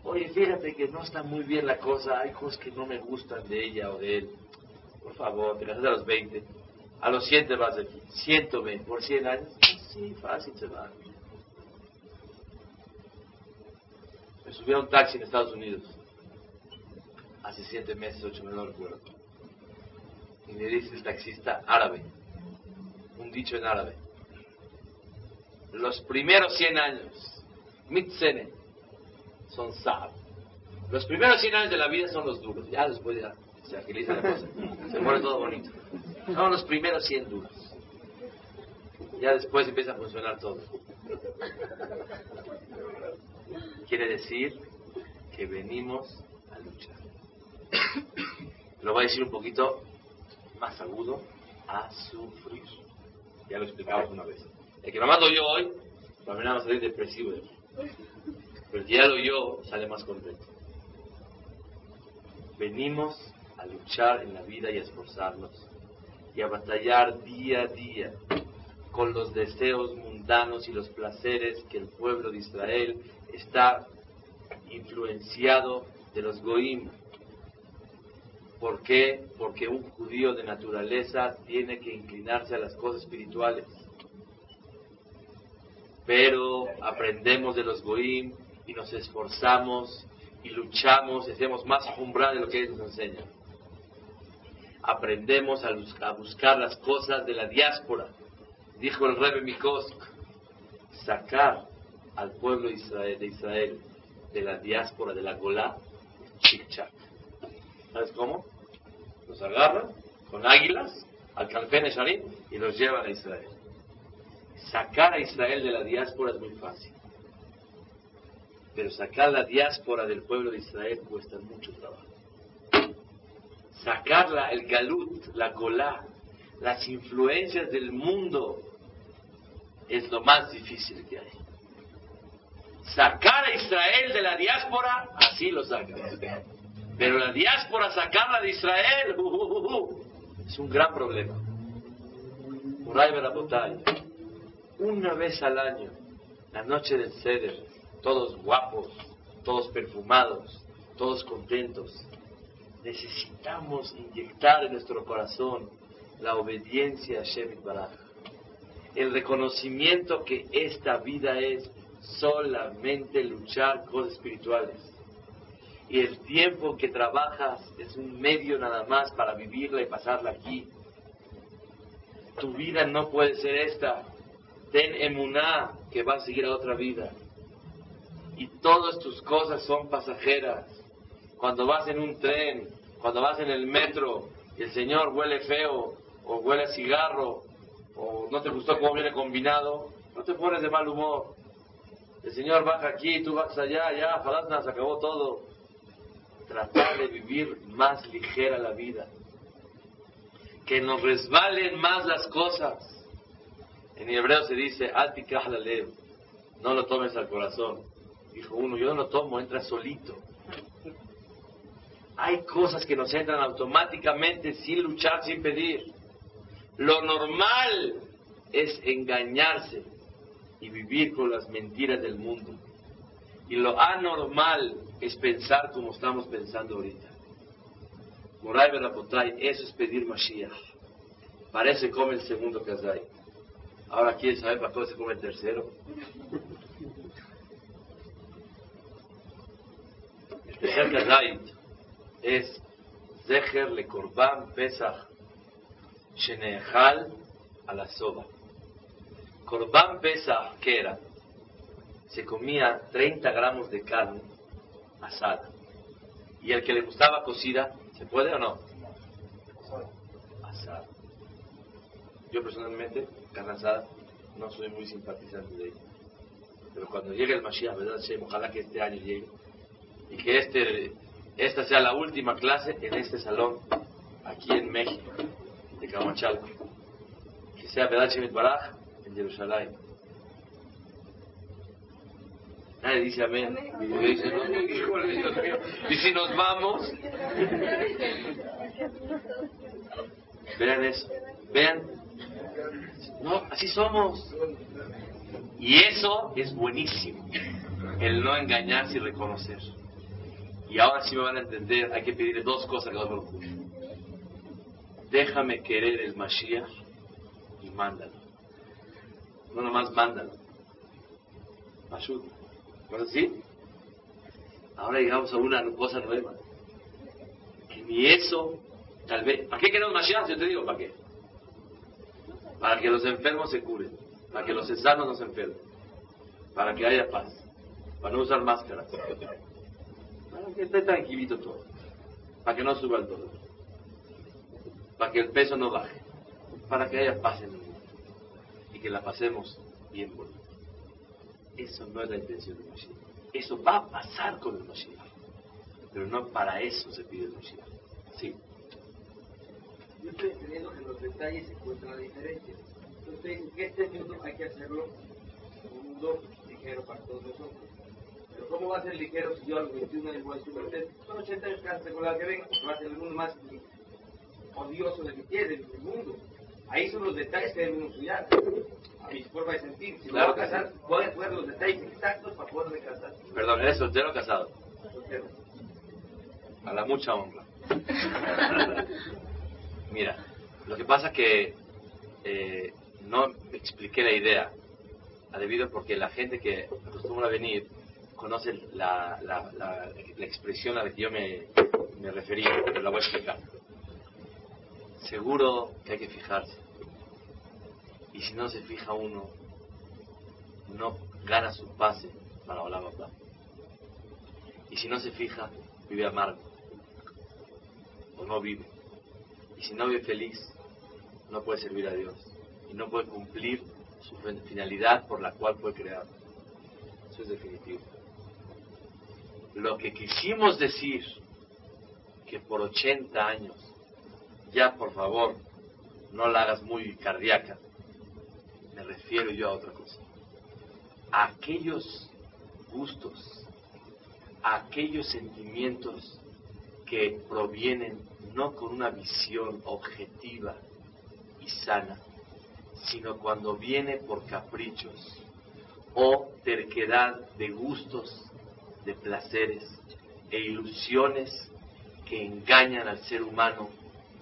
Oye, fíjate que no está muy bien la cosa, hay cosas que no me gustan de ella o de él. Por favor, te casas a los 20. A los 100 te vas de aquí. 120 por 100 años. Sí, fácil se va. Me subí a un taxi en Estados Unidos. Hace 7 meses, 8 meses, no recuerdo. Y me dice el taxista árabe. Un dicho en árabe. Los primeros 100 años, mitzene, son sab. Los primeros 100 años de la vida son los duros. Ya después ya se agiliza la cosa. Se pone todo bonito. Son los primeros 100 duros. Ya después empieza a funcionar todo. Quiere decir que venimos a luchar. Lo voy a decir un poquito más agudo, a sufrir. Ya lo explicamos una vez. El que nomás lo oyó hoy, mí va a salir depresivo de. Pero el que ya lo oyó, sale más contento. Venimos a luchar en la vida y a esforzarnos y a batallar día a día con los deseos mundanos y los placeres que el pueblo de Israel está influenciado de los goim. ¿Por qué? Porque un judío de naturaleza tiene que inclinarse a las cosas espirituales. Pero aprendemos de los goim y nos esforzamos y luchamos y hacemos más jumbra de lo que ellos nos enseñan. Aprendemos a, buscar las cosas de la diáspora. Dijo el Rebbe Mikosk, sacar al pueblo de Israel, de la diáspora de la Golá, chic-chac. ¿Sabes cómo? Los agarran con águilas al Calfen Sharim y los llevan a Israel. Sacar a Israel de la diáspora es muy fácil. Pero sacar la diáspora del pueblo de Israel cuesta mucho trabajo. Sacarla, el galut, la golá, las influencias del mundo es lo más difícil que hay. Sacar a Israel de la diáspora, así lo sacan. Pero la diáspora, sacarla de Israel, uh, uh, uh, es un gran problema. Una vez al año, la noche del Seder, todos guapos, todos perfumados, todos contentos. Necesitamos inyectar en nuestro corazón la obediencia a Shemit Baraj. El reconocimiento que esta vida es solamente luchar cosas espirituales. Y el tiempo que trabajas es un medio nada más para vivirla y pasarla aquí. Tu vida no puede ser esta. Ten emuná que va a seguir a otra vida. Y todas tus cosas son pasajeras. Cuando vas en un tren, cuando vas en el metro y el Señor huele feo o huele cigarro o no te gustó cómo viene combinado, no te pones de mal humor. El Señor baja aquí, tú vas allá, ya, Falasna, se acabó todo. Tratar de vivir más ligera la vida. Que nos resbalen más las cosas. En hebreo se dice, Atikah la. No lo tomes al corazón. Dijo uno, yo no lo tomo, entra solito. Hay cosas que nos entran automáticamente sin luchar, sin pedir. Lo normal es engañarse y vivir con las mentiras del mundo. Y lo anormal es pensar como estamos pensando ahorita. Moray Berapotay, eso es pedir Mashiach. Parece come el segundo Kazay. Ahora quiere saber para qué se come el tercero. El tercer Kazay es Zecher le Korban Pesach Shenehal a la soba. Korban Pesach, ¿qué era? Se comía 30 gramos de carne asada. Y el que le gustaba cocida, ¿se puede o no? Asada. Yo personalmente, carne asada, no soy muy simpatizante de ella. Pero cuando llegue el Mashiach, ¿verdad? Ojalá que este año llegue. Y que este, esta sea la última clase en este salón, aquí en México, de Camachalco. Que sea ¿verdad? Shem Baraj en Jerusalén. Nadie dice amén. Porque dice, no, Dios mío. Y si nos vamos, vean eso. Vean. No, así somos. Y eso es buenísimo. El no engañarse y reconocer. Y ahora sí me van a entender, hay que pedirle dos cosas que Dios me Déjame querer el Mashiach y mándalo. No nomás mándalo. Ayuda. ¿No es así? Ahora llegamos a una cosa nueva. Que ni eso, tal vez. ¿Para qué queremos Mashiach? Yo te digo, ¿para qué? Para que los enfermos se curen. Para que los sanos no se enfermen. Para que haya paz. Para no usar máscaras. Para que esté tranquilito todo. Para que no suba el dolor. Para que el peso no baje. Para que haya paz en el mundo. Y que la pasemos bien bonito. Eso no es la intención del Mashiach. Eso va a pasar con el Mashiach. Pero no para eso se pide el Mashiach. Sí. Yo estoy entendiendo que en los detalles se encuentra la diferencia. Entonces, que este mundo hay que hacerlo un mundo ligero para todos nosotros. Pero ¿cómo va a ser ligero si yo a los 21 años voy a "Usted, son 80 años con la que venga, porque va a ser el mundo más odioso del que tiene, del mundo. Ahí son los detalles que debemos estudiar. A mi forma de sentir. Si Claro voy a casar, voy a los detalles exactos para poderme casar. Perdón, ¿eres soltero o casado? Soltero. A la mucha honra. Mira, lo que pasa que eh, no expliqué la idea, a debido porque la gente que acostumbra a venir conoce la, la, la, expresión a la que yo me, me referí, pero la voy a explicar. Seguro que hay que fijarse. Y si no se fija uno, no gana su pase para Olam Abba. Y si no se fija, vive amargo. O no vive. Y si no vive feliz, no puede servir a Dios. Y no puede cumplir su fin- finalidad por la cual fue creado. Eso es definitivo. Lo que quisimos decir, que por 80 años, ya por favor, no la hagas muy cardíaca, me refiero yo a otra cosa. A aquellos gustos, a aquellos sentimientos que provienen no con una visión objetiva y sana, sino cuando viene por caprichos o terquedad de gustos, de placeres e ilusiones que engañan al ser humano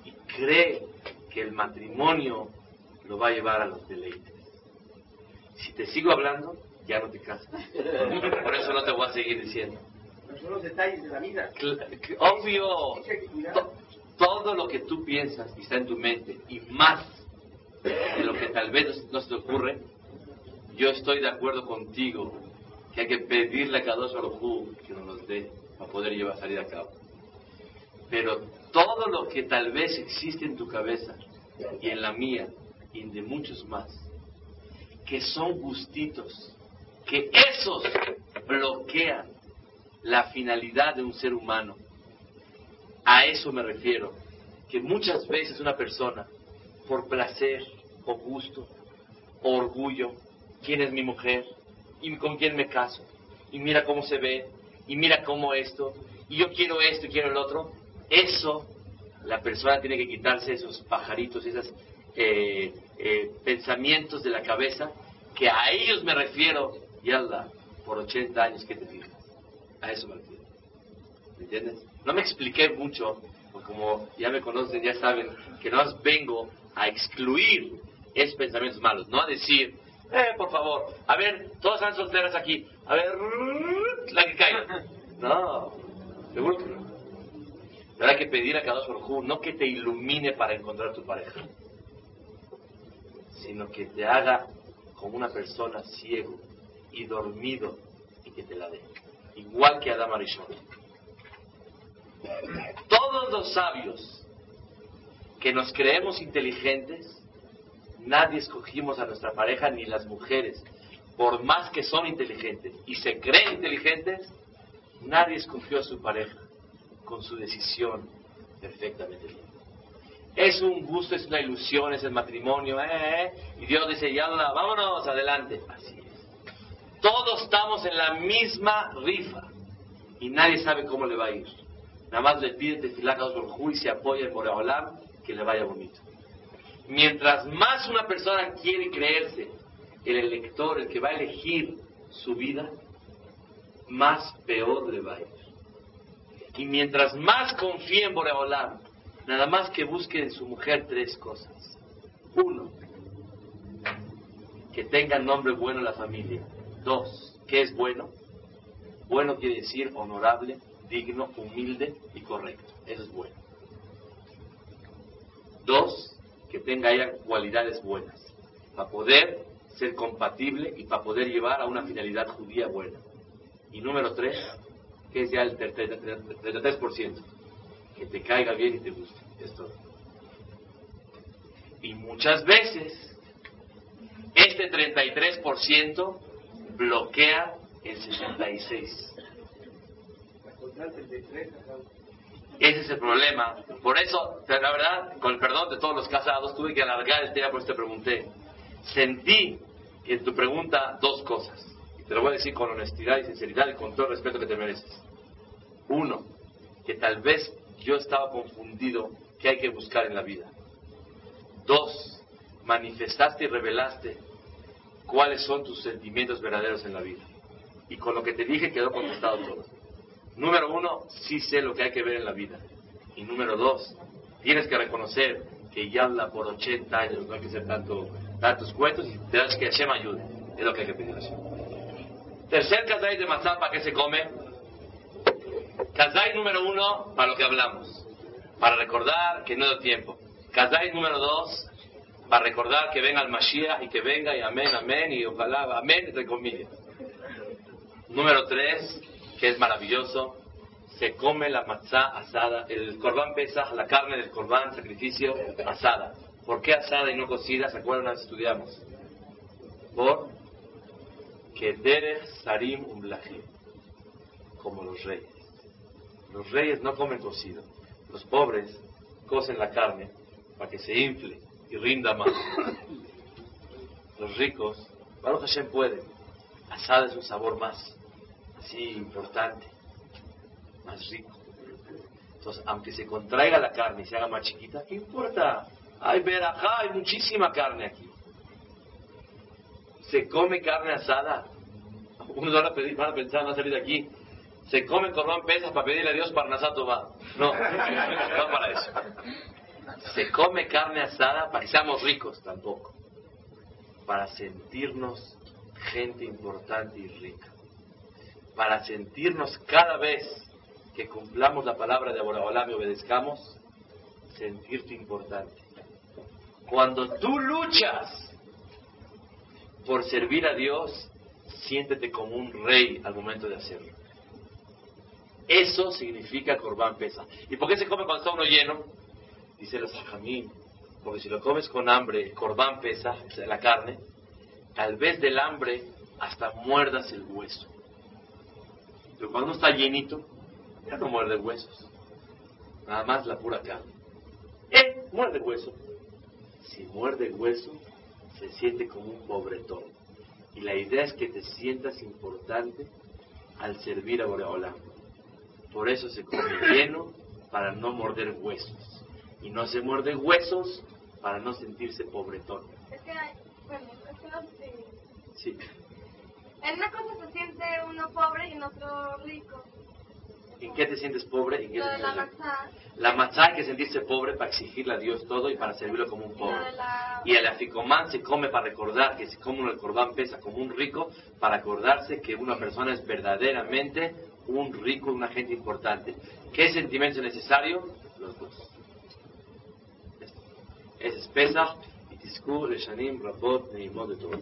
y cree que el matrimonio lo va a llevar a los deleites. Si te sigo hablando, ya no te casas. Por eso no te voy a seguir diciendo. Pero son los detalles de la vida. Obvio, todo lo que tú piensas y está en tu mente, y más de lo que tal vez no se te ocurre, yo estoy de acuerdo contigo que hay que pedirle a Kadosh Baruj Hu que nos los dé para poder llevar salir a cabo. Pero todo lo que tal vez existe en tu cabeza y en la mía y en de muchos más, que son gustitos que esos bloquean la finalidad de un ser humano. A eso me refiero, que muchas veces una persona, por placer o gusto o orgullo, quién es mi mujer y con quién me caso, y mira cómo se ve, y mira cómo esto, y yo quiero esto y quiero el otro, eso la persona tiene que quitarse esos pajaritos, esos eh, eh, pensamientos de la cabeza, que a ellos me refiero, y Allah, por 80 años que te fijas. A eso me refiero. ¿Me entiendes? No me expliqué mucho, como ya me conocen, ya saben que no vengo a excluir esos pensamientos malos, no a decir, eh, por favor, a ver, todas están solteras aquí, a ver, la que caiga. No, seguro que no. Que pedir a cada uno no que te ilumine para encontrar tu pareja, sino que te haga como una persona ciego y dormido y que te la dé. Igual que Adam Arishon. Todos los sabios que nos creemos inteligentes, nadie escogimos a nuestra pareja ni las mujeres. Por más que son inteligentes y se creen inteligentes, nadie escogió a su pareja con su decisión perfectamente bien. Es un gusto, es una ilusión, es el matrimonio, ¿eh? ¿eh? y Dios dice, ya vámonos, adelante. Así es. Todos estamos en la misma rifa y nadie sabe cómo le va a ir. Nada más le pide tefilaca a y se apoya por Olam que le vaya bonito. Mientras más una persona quiere creerse el elector, el que va a elegir su vida, más peor le va a ir. Y mientras más confíe en Boreolam, nada más que busque en su mujer tres cosas. Uno, que tenga nombre bueno en la familia. Dos, ¿qué es bueno? Bueno quiere decir honorable, digno, humilde y correcto. Eso es bueno. Dos, que tenga ella cualidades buenas, para poder ser compatible y para poder llevar a una finalidad judía buena. Y número tres, que es ya el 33%, que te caiga bien y te guste. Esto. Y muchas veces este 33% bloquea el 66%. Ese es el problema. Por eso, la verdad, con el perdón de todos los casados, tuve que alargar el tema, por eso te pregunté. Sentí en tu pregunta dos cosas. Te lo voy a decir con honestidad y sinceridad y con todo el respeto que te mereces. Uno, que tal vez yo estaba confundido qué hay que buscar en la vida. Dos, manifestaste y revelaste cuáles son tus sentimientos verdaderos en la vida. Y con lo que te dije quedó contestado todo. Número uno, sí sé lo que hay que ver en la vida. Y número dos, tienes que reconocer que ya habla por 80 años, no hay que hacer tanto, tantos cuentos y te das que Hashem ayude. Es lo que hay que pedir a Hashem. Tercer kazay de mazá, ¿para qué se come? Kazay número uno, para lo que hablamos. Para recordar que no da tiempo. Kazay número dos, para recordar que venga el Mashiach y que venga y amén, amén y ojalá, amén, entre comillas. Número tres, es maravilloso, se come la matzá asada, el corbán pesa, la carne del corbán, sacrificio asada. ¿Por qué asada y no cocida? ¿Se acuerdan? Estudiamos. Por que Derech Sarim Umlahim, como los reyes. Los reyes no comen cocido. Los pobres cocen la carne para que se infle y rinda más. Los ricos, Baruch Hashem puede. Asada es un sabor más, así importante, más rico. Entonces, aunque se contraiga la carne y se haga más chiquita, ¿qué importa? Hay verajá, hay muchísima carne aquí se come carne asada. A, pedir, van a pensar, van a salir de aquí, se come corbán pesas para pedirle a Dios para Nasato va. No, no para eso. Se come carne asada para que seamos ricos tampoco. Para sentirnos gente importante y rica. Para sentirnos cada vez que cumplamos la palabra de Aborabalá y obedezcamos, sentirte importante. Cuando tú luchas por servir a Dios, siéntete como un rey al momento de hacerlo. Eso significa corbán pesa. ¿Y por qué se come cuando está uno lleno? Dice los sajamín, porque si lo comes con hambre, corbán pesa, la carne, tal vez del hambre hasta muerdas el hueso. Pero cuando está llenito, ya no muerde huesos. Nada más la pura carne. Él muerde hueso. Si muerde hueso, se siente como un pobretón. Y la idea es que te sientas importante al servir a Boreolam. Por eso se come lleno para no morder huesos. Y no se muerde huesos para no sentirse pobretón. Es que hay, bueno, es que no sé. Sí. En una cosa se siente uno pobre y en otro rico. ¿En qué te sientes pobre? ¿En qué Lo te de la sientes rico? matzá, La matzá hay que sentirse pobre para exigirle a Dios todo y para servirlo como un pobre. la... Y el aficomán se come para recordar que si come uno el corbán pesa como un rico, para acordarse que una persona es verdaderamente un rico, una gente importante. ¿Qué sentimiento es necesario? Los dos. Es Pesach y Tizkur, Reshanim, Rabot, Neimot de todo.